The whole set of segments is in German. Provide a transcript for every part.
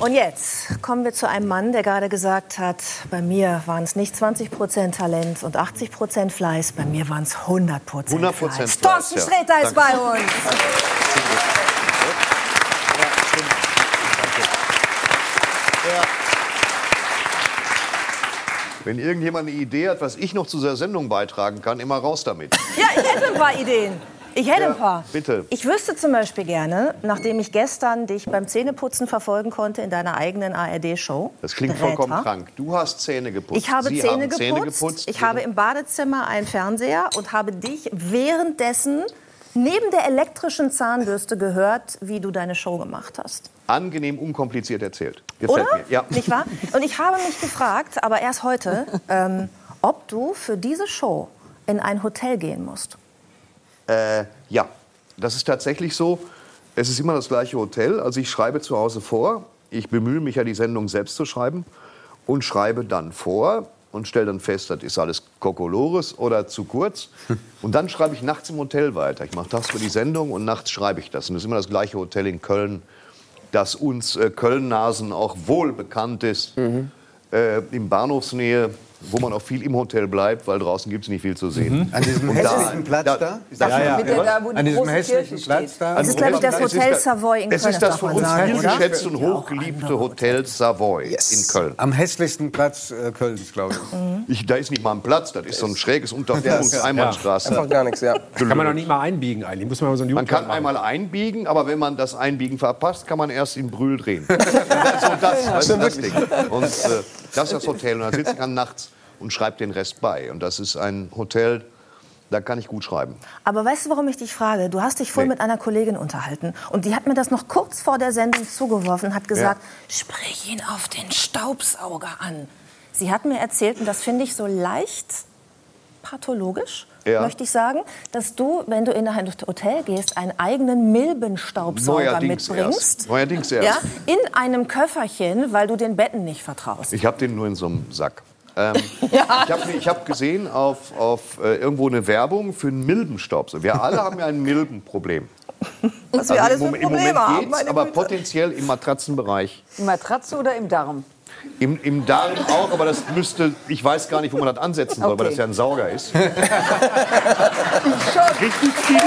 Und jetzt kommen wir zu einem Mann, der gerade gesagt hat, bei mir waren es nicht 20 Prozent Talent und 80 Prozent Fleiß, bei mir waren es 100 Prozent 100 Fleiß. Thorsten ja. Sträter ist bei uns. Wenn irgendjemand eine Idee hat, was ich noch zu dieser Sendung beitragen kann, immer raus damit. Ja, ich hätte ein paar Ideen. Ich hätte ein paar. bitte. Ich wüsste zum Beispiel gerne, nachdem ich gestern dich beim Zähneputzen verfolgen konnte in deiner eigenen ARD-Show. Das klingt Dräter. vollkommen krank. Du hast Zähne geputzt. Ich habe Zähne, haben geputzt. Zähne geputzt. Ich habe im Badezimmer einen Fernseher und habe dich währenddessen neben der elektrischen Zahnbürste gehört, wie du deine Show gemacht hast. angenehm unkompliziert erzählt. Gefällt Oder? mir. Ja. Nicht wahr? Und ich habe mich gefragt, aber erst heute, ähm, ob du für diese Show in ein Hotel gehen musst. Äh, ja, das ist tatsächlich so. Es ist immer das gleiche Hotel. Also ich schreibe zu Hause vor. Ich bemühe mich ja, die Sendung selbst zu schreiben und schreibe dann vor und stelle dann fest, das ist alles Kokolores oder zu kurz. Und dann schreibe ich nachts im Hotel weiter. Ich mache das für die Sendung und nachts schreibe ich das. Und das ist immer das gleiche Hotel in Köln, das uns äh, Köln-Nasen auch wohl bekannt ist. Äh, in Bahnhofsnähe, wo man auch viel im Hotel bleibt, weil draußen gibt es nicht viel zu sehen. An diesem Und hässlichen Platz da- da? da- Ja, ja. Der, da, An diesem hässlichen Kirche Platz steht. da? Das ist, glaube ich, das Es ist Hotel das- Savoy in Es Köln. ist das von uns sagen, viel oder? geschätzte und hochgeliebte Hotel Savoy in Köln. Am hässlichsten Platz äh, Kölns, glaube ich. Ich, da ist nicht mal ein Platz, das ist so ein schräges Unterführungs-Einbahnstraße. Einfach gar nichts, ja. Kann man doch nicht mal einbiegen eigentlich. Muss man so einen Man kann Jungplan einmal einbiegen, aber wenn man das Einbiegen verpasst, kann man erst in Brühl drehen. so das, das ist das Ding. Und äh, das ist das Hotel. Und da sitzt man nachts und schreibt den Rest bei. Und das ist ein Hotel, da kann ich gut schreiben. Aber weißt du, warum ich dich frage? Du hast dich vorhin Nee. mit einer Kollegin unterhalten und die hat mir das noch kurz vor der Sendung zugeworfen, hat gesagt, sprich ihn auf den Staubsauger an. Sie hat mir erzählt, und das finde ich so leicht pathologisch, Ja. möchte ich sagen, dass du, wenn du in ein Hotel gehst, einen eigenen Milbenstaubsauger Neuerdings mitbringst. erst. Neuerdings erst. Ja, in einem Köfferchen, weil du den Betten nicht vertraust. Ich habe den nur in so einem Sack. Ähm, Ich habe ich hab gesehen auf, auf äh, irgendwo eine Werbung für einen Milbenstaubsauger. Wir alle haben ja ein Milbenproblem. Was wir Also alles im, für Mom- Im Probleme Moment haben. geht's, aber Güte. potenziell im Matratzenbereich. Die Matratze oder im Darm? Im, Im Darm auch, aber das müsste, ich weiß gar nicht, wo man das ansetzen soll, weil Okay. das ja ein Sauger ist. Richtig viele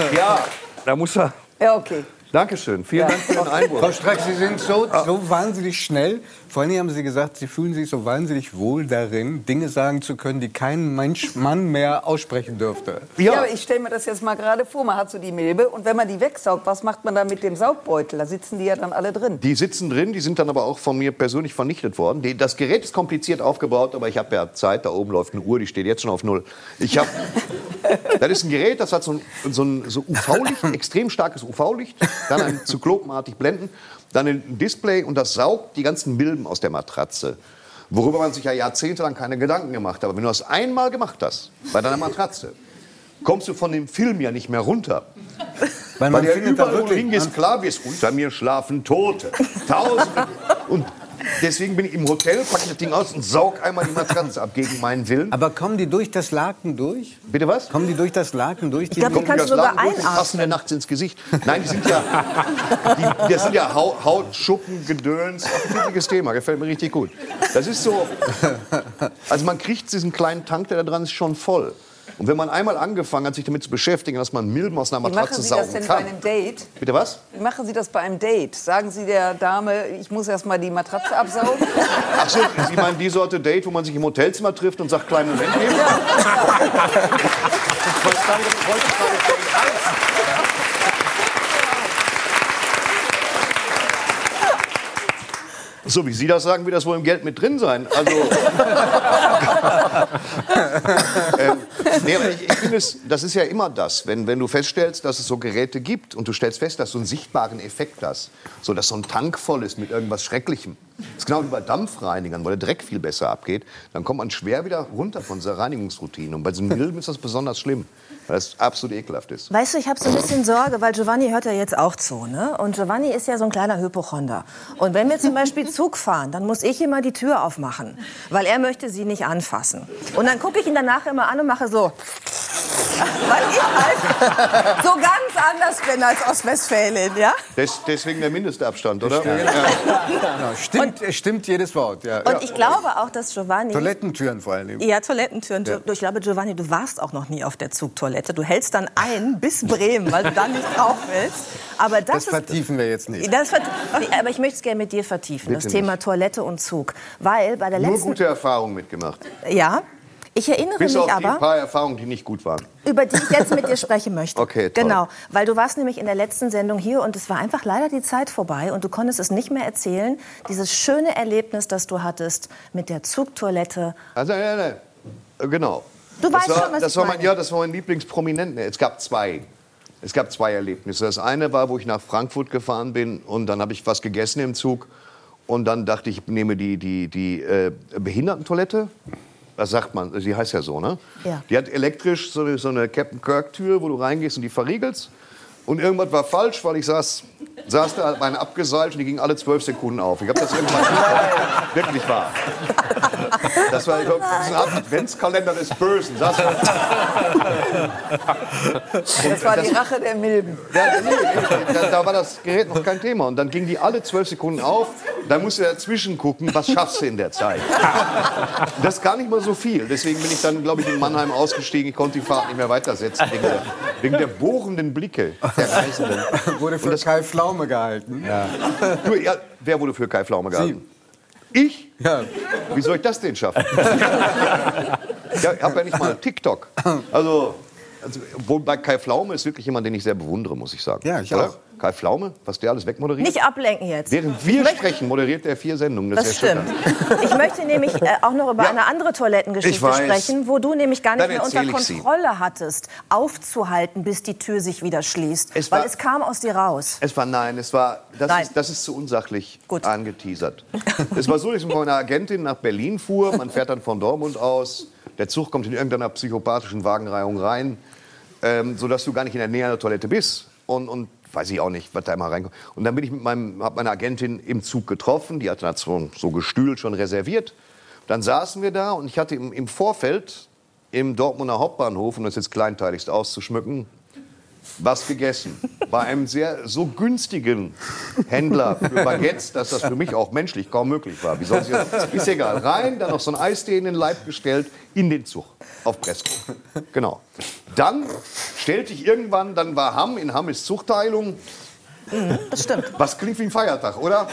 ähm, Ja, da muss er. Ja, okay. Dankeschön, vielen Dank für den Frau Einwurf. Streck, Sie sind so, so wahnsinnig schnell. Vor allem haben Sie gesagt, Sie fühlen sich so wahnsinnig wohl darin, Dinge sagen zu können, die kein Mensch, Mann mehr aussprechen dürfte. Ja, Ja, aber ich stelle mir das jetzt mal gerade vor. Man hat so die Milbe und wenn man die wegsaugt, was macht man dann mit dem Saugbeutel? Da sitzen die ja dann alle drin. die sitzen drin, die sind dann aber auch von mir persönlich vernichtet worden. Die, das Gerät ist kompliziert aufgebaut, aber ich habe ja Zeit. Da oben läuft eine Uhr, die steht jetzt schon auf Null. Ich habe, das ist ein Gerät, das hat so ein, so ein so UV-Licht, extrem starkes UV-Licht, dann ein zyklopenartig Blenden, dann ein Display und das saugt die ganzen Milben aus der Matratze. Worüber man sich ja jahrzehntelang keine Gedanken gemacht hat. Aber wenn du das einmal gemacht hast, bei deiner Matratze, kommst du von dem Film ja nicht mehr runter. Weil Weil man ja findet da überall, du wirklich, hingehst, klar, wirst unter mir schlafen Tote. Tausende. Und deswegen bin ich im Hotel, packe das Ding aus und saug einmal die Matratze ab gegen meinen Willen. aber kommen die durch das Laken durch? Bitte was? Kommen die durch das Laken durch? Die glaub, die Kommen kannst das du sogar Laken durch und einatmen. passen mir nachts ins Gesicht. Nein, die sind ja, die, das sind ja Hau- Hautschuppen, Gedöns. Wichtiges Thema, gefällt mir richtig gut. Das ist so, also man kriegt diesen kleinen Tank, der da dran ist, schon voll. Und wenn man einmal angefangen hat, sich damit zu beschäftigen, dass man Milben aus einer Wie machen Matratze Sie das saugen denn bei kann. einem Date? Bitte was? Wie machen Sie das bei einem Date? Sagen Sie der Dame, ich muss erst mal die Matratze absaugen? Ach so, Sie meinen die Sorte Date, wo man sich im Hotelzimmer trifft und sagt, kleinen Moment eben? Heißt. So wie Sie das sagen, wird das wohl im Geld mit drin sein. Also, ähm, nee, aber ich, ich finde, es- das ist ja immer das, wenn, wenn du feststellst, dass es so Geräte gibt und du stellst fest, dass du einen sichtbaren Effekt hast, so dass so ein Tank voll ist mit irgendwas Schrecklichem. Das ist genau wie bei Dampfreinigern, wo der Dreck viel besser abgeht. Dann kommt man schwer wieder runter von dieser Reinigungsroutine. Und bei diesen Milben ist das besonders schlimm, weil das absolut ekelhaft ist. Weißt du, ich habe so ein bisschen Sorge, weil Giovanni hört ja jetzt auch zu. Ne? Und Giovanni ist ja so ein kleiner Hypochonder. Und wenn wir zum Beispiel Zug fahren, dann muss ich immer die Tür aufmachen, weil er möchte sie nicht anfassen. Und dann gucke ich ihn danach immer an und mache so. Weil ich halt so ganz anders bin als Ostwestfälin, ja? Des, deswegen der Mindestabstand, oder? Ja. Genau, stimmt, stimmt jedes Wort. Ja. Und ich glaube auch, dass Giovanni... Toilettentüren vor allem. Ja, Toilettentüren. Ja. Du, ich glaube, Giovanni, du warst auch noch nie auf der Zugtoilette. Du hältst dann ein bis Bremen, weil du dann nicht drauf willst. Aber das, Das ist, vertiefen wir jetzt nicht. das aber ich möchte es gerne mit dir vertiefen, das Bitte Thema Toilette und Zug. Weil bei der Nur letzten... gute Erfahrungen mitgemacht. Ja, ich erinnere Bis mich auf aber... paar Erfahrungen, die nicht gut waren. über die ich jetzt mit dir sprechen möchte. Okay, toll. Genau, weil du warst nämlich in der letzten Sendung hier und es war einfach leider die Zeit vorbei und du konntest es nicht mehr erzählen. Dieses schöne Erlebnis, das du hattest mit der Zugtoilette. Also, ja, ja, ja. Genau. Du das weißt war, schon, was das ich war mein, meine. Ja, das war mein Lieblingsprominenten. Es gab zwei. Es gab zwei Erlebnisse. Das eine war, wo ich nach Frankfurt gefahren bin und dann habe ich was gegessen im Zug. Und dann dachte ich, ich nehme die, die, die äh, Behindertentoilette. Das sagt man, sie heißt ja so, ne? Ja. Die hat elektrisch so eine, so eine Captain Kirk-Tür, wo du reingehst und die verriegelst. Und irgendwas war falsch, weil ich saß, saß da, meine abgeseilt und die ging alle zwölf Sekunden auf. Ich habe das irgendwann wirklich wahr. Das war ich glaub, das eine Art Adventskalender des Bösen. Saß da, Das war die Rache der Milben. nee, da, da war das Gerät noch kein Thema. Und dann ging die alle zwölf Sekunden auf. Da musst du dazwischen gucken, was schaffst du in der Zeit. Das ist gar nicht mal so viel. Deswegen bin ich dann, glaube ich, in Mannheim ausgestiegen. Ich konnte die Fahrt nicht mehr weitersetzen. Wegen der, bohrenden Blicke der Reisenden. Wurde für Kai Pflaume gehalten. Ja. Du, ja, wer wurde für Kai Pflaume gehalten? Ich? Ja. Wie soll ich das denn schaffen? ja, ich habe ja nicht mal TikTok. Also, also bei Kai Pflaume ist wirklich jemand, den ich sehr bewundere, muss ich sagen. Ja, ich Oder? auch. Kai Pflaume, was der alles wegmoderiert. Nicht ablenken jetzt. Während wir sprechen, moderiert er vier Sendungen. Das, Das stimmt. Ich möchte nämlich äh, auch noch über Ja. eine andere Ich Toilettengeschichte sprechen, wo du nämlich gar nicht Dann mehr unter ich sie. Kontrolle hattest, aufzuhalten, bis die Tür sich wieder schließt. Es weil war- es kam aus dir raus. Es war nein, es war das, Nein. Ist, das ist zu unsachlich Gut. angeteasert. es war so, dass ich mit meiner Agentin nach Berlin fuhr. Man fährt dann von Dortmund aus. Der Zug kommt in irgendeiner psychopathischen Wagenreihung rein, ähm, sodass du gar nicht in der Nähe der Toilette bist. Und, und weiß ich auch nicht, was da immer reinkommt. Und dann bin ich mit meinem, hab meine Agentin im Zug getroffen. Die hat so, so Gestühl schon reserviert. Dann saßen wir da und ich hatte im, im Vorfeld im Dortmunder Hauptbahnhof, um das jetzt kleinteiligst auszuschmücken, was gegessen. Bei einem sehr so günstigen Händler für Baguettes, dass das für mich auch menschlich kaum möglich war. Wie sonst ist egal. Rein, dann noch so ein Eistee in den Leib gestellt, in den Zug. Auf Presko. Genau. Dann stellte ich irgendwann, dann war Hamm, in Hamm ist Zuchteilung. Das stimmt. Was klingt wie ein Feiertag, oder?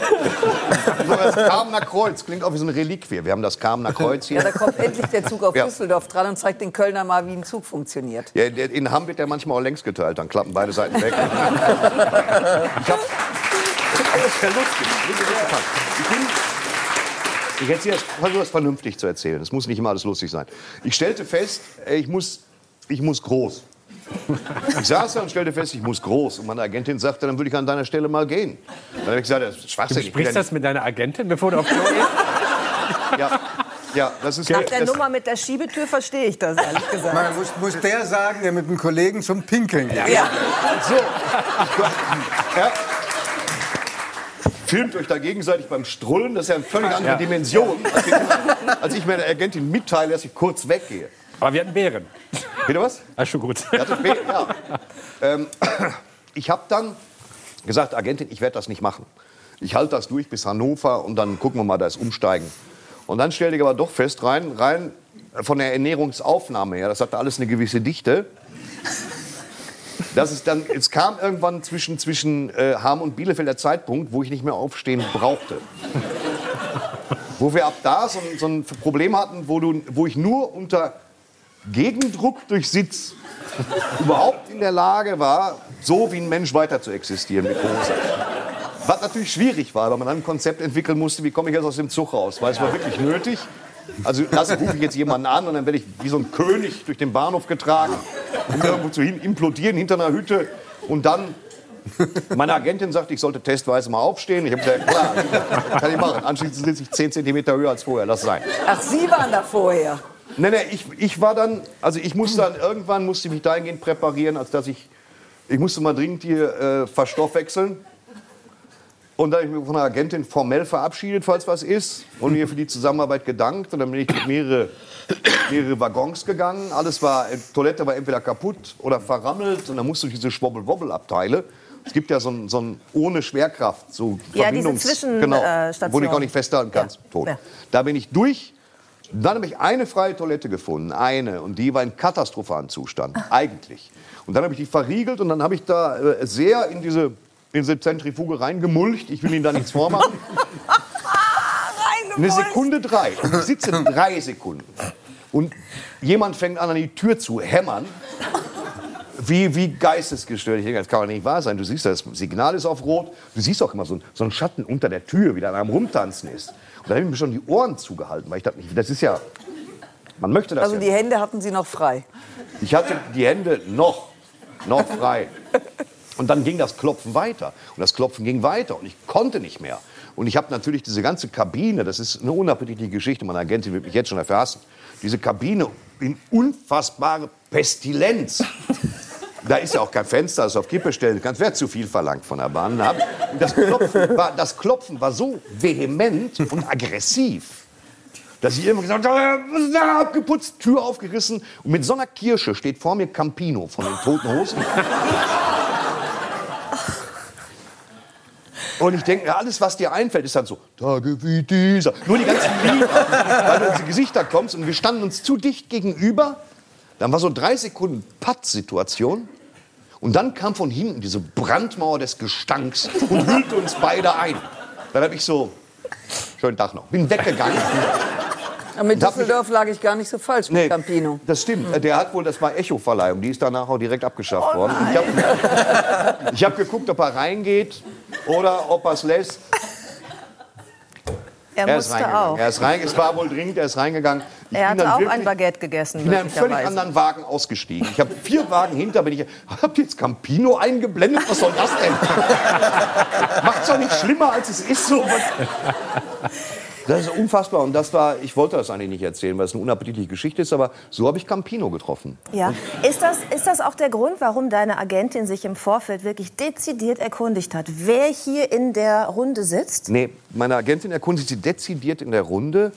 so das Kamener Kreuz klingt auch wie so ein Reliquie. Wir haben das Kamener Kreuz Ja, hier. da kommt endlich der Zug auf Ja. Düsseldorf dran und zeigt den Kölner mal, wie ein Zug funktioniert. Ja, in Hamm wird der manchmal auch längs geteilt, dann klappen beide Seiten weg. ich hab, das ist ja lustig. Ich bin, ich erzähle versuche das vernünftig zu erzählen. Es muss nicht immer alles lustig sein. Ich stellte fest, ey, ich muss, ich muss groß. Ich saß da und stellte fest, ich muss groß. Und meine Agentin sagte, dann würde ich an deiner Stelle mal gehen. Dann habe ich gesagt, das ist Du Schwachsinn. Besprichst ja das mit deiner Agentin, bevor du auf Klo gehst? ja, ja, das ist Nach der das, Nummer mit der Schiebetür verstehe ich das, ehrlich gesagt. Man muss, muss der sagen, der mit einem Kollegen zum Pinkeln geht. Ja. So. Ja. Filmt euch da gegenseitig beim Strullen, das ist ja eine völlig andere Ja. Dimension, als ich, als ich meiner Agentin mitteile, dass ich kurz weggehe. Aber wir hatten Bären. Bitte was? Ah, schon gut. Ja. Ähm, ich habe dann gesagt, Agentin, ich werde das nicht machen. Ich halte das durch bis Hannover und dann gucken wir mal das Umsteigen. Und dann stellte ich aber doch fest, rein, rein von der Ernährungsaufnahme her, das hatte alles eine gewisse Dichte. Das ist dann, es kam irgendwann zwischen, zwischen äh, Ham und Bielefeld der Zeitpunkt, wo ich nicht mehr aufstehen brauchte. Wo wir ab da so so ein Problem hatten, wo, du, wo ich nur unter Gegendruck durch Sitz überhaupt in der Lage war, so wie ein Mensch weiter zu existieren mit Hose. Was natürlich schwierig war, weil man dann ein Konzept entwickeln musste, wie komme ich jetzt aus dem Zug raus, weil es war wirklich nötig. Also lass, rufe ich jetzt jemanden an und dann werde ich wie so ein König durch den Bahnhof getragen, um irgendwo zu hin, implodieren hinter einer Hütte und dann meine Agentin sagte, ich sollte testweise mal aufstehen. Ich habe gesagt, klar, kann ich machen. Anschließend sitze ich 10 cm höher als vorher, lass sein. Ach, Sie waren da vorher. Nee, nee, ich, ich war dann, also ich musste dann, irgendwann musste ich mich dahingehend präparieren, als dass ich, ich musste mal dringend hier äh, verstoffwechseln. Und dann habe ich mich von der Agentin formell verabschiedet, falls was ist, und mir für die Zusammenarbeit gedankt. Und dann bin ich durch mehrere, mehrere Waggons gegangen. Alles war, Toilette war entweder kaputt oder verrammelt. Und dann musst du diese Schwobbel-Wobbel-Abteile. Es gibt ja so ein, so ein ohne Schwerkraft, so Ja, diese Verbindungs- Zwischen- genau, äh, wo du auch nicht festhalten kannst. Ja. Tot. Ja. Da bin ich durch. Dann habe ich eine freie Toilette gefunden, eine, und die war in katastrophalen Zustand, eigentlich. Und dann habe ich die verriegelt und dann habe ich da äh, sehr in diese, in diese Zentrifuge reingemulcht. Ich will Ihnen da nichts vormachen. Eine Sekunde drei. Und ich sitze drei Sekunden. Und jemand fängt an, an die Tür zu hämmern. Wie, wie geistesgestört. Ich denke, das kann doch nicht wahr sein. Du siehst, das Signal ist auf Rot. Du siehst auch immer so, ein- so einen Schatten unter der Tür, wie der am Rumtanzen ist. Und da habe ich mir schon die Ohren zugehalten, weil ich dachte, das ist ja. Man möchte das Also ja die Hände hatten Sie noch frei. ich hatte die Hände noch, noch frei. Und dann ging das Klopfen weiter. Und das Klopfen ging weiter. Und ich konnte nicht mehr. Und ich habe natürlich diese ganze Kabine, das ist eine unappetitliche Geschichte, meine Agentin wird mich jetzt schon dafür hassen, diese Kabine in unfassbare Pestilenz. Da ist ja auch kein Fenster, das auf Kippe stellen kannst. Wäre zu viel verlangt von der Bahn. Und das Klopfen, war, das Klopfen war so vehement und aggressiv, dass ich immer gesagt habe, da abgeputzt, Tür aufgerissen. Und mit so einer Kirsche steht vor mir Campino von den Toten Hosen. Und ich denke, mir, alles, was dir einfällt, ist dann so, Tage wie dieser. Nur die ganzen Lieder, weil du in die Gesichter kommst und wir standen uns zu dicht gegenüber. Dann war so drei Sekunden Patt-Situation. Und dann kam von hinten diese Brandmauer des Gestanks und hüllte uns beide ein. Dann habe ich so, schönen Tag noch, bin weggegangen. Aber mit Düsseldorf lag ich gar nicht so falsch mit Campino. das stimmt. Der hat wohl, das war Echo-Verleihung, die ist danach auch direkt abgeschafft worden. Ich habe hab geguckt, ob er reingeht oder ob er es lässt. Er, Er ist auch. Er ist rein, es war wohl dringend, er ist reingegangen. Ich Er dann auch wirklich- ein Baguette gegessen. Ich bin in einem völlig anderen Wagen ausgestiegen. Ich habe vier Wagen hinter, bin ich. Habt ihr jetzt Campino eingeblendet? Was soll das denn? Macht's doch nicht schlimmer, als es ist. So. Das ist unfassbar. Und das war, ich wollte das eigentlich nicht erzählen, weil es eine unappetitliche Geschichte ist, aber so habe ich Campino getroffen. Ja. Ist, das, ist das auch der Grund, warum deine Agentin sich im Vorfeld wirklich dezidiert erkundigt hat, wer hier in der Runde sitzt? Nee, meine Agentin erkundigt sich dezidiert in der Runde,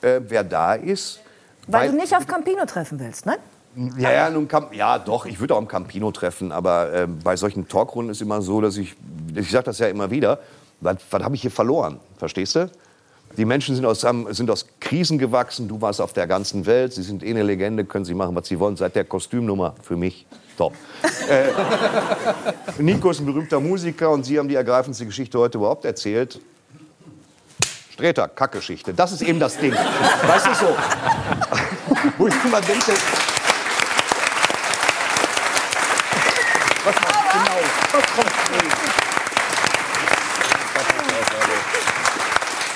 äh, wer da ist. Weil du nicht auf Campino treffen willst, ne? Ja, ja, nun ja, doch, ich würde auch am Campino treffen, aber äh, bei solchen Talkrunden ist immer so, dass ich, ich sage das ja immer wieder, was, was habe ich hier verloren, verstehst du? Die Menschen sind aus, sind aus Krisen gewachsen, du warst auf der ganzen Welt, sie sind eh eine Legende, können sie machen, was sie wollen, seit der Kostümnummer für mich top. äh, Nico ist ein berühmter Musiker und Sie haben die ergreifendste Geschichte heute überhaupt erzählt. Streter, Kackgeschichte. Das ist eben das Ding. Weißt du so? Wo ich immer denke, was macht genau? Was kommt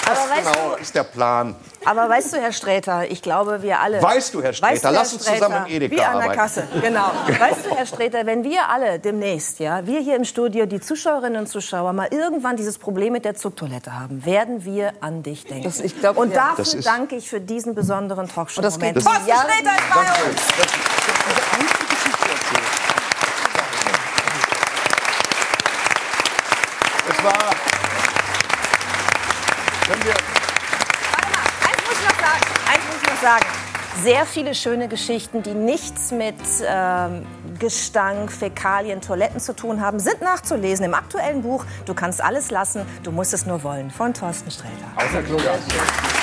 Aber weißt, genau ist der Plan? aber weißt du, Herr Sträter, ich glaube, wir alle. Weißt du, Herr Sträter, Weißt du, lass Herr uns zusammen im Edeka Wie an der arbeiten. Kasse, genau. Weißt du, Herr Sträter, wenn wir alle demnächst, ja, wir hier im Studio, die Zuschauerinnen und Zuschauer, mal irgendwann dieses Problem mit der Zugtoilette haben, werden wir an dich denken. Das- ich glaub, und ja. dafür Das danke ich für diesen besonderen talkshow Und das geht Moment. Thorsten Sträter ist bei uns. Es war. Können wir. Warte mal, eins muss ich noch sagen. Eins muss ich noch sagen. Sehr viele schöne Geschichten, die nichts mit ähm, Gestank, Fäkalien, Toiletten zu tun haben, sind nachzulesen im aktuellen Buch Du kannst alles lassen, du musst es nur wollen von Thorsten Sträter. Außer Klogas.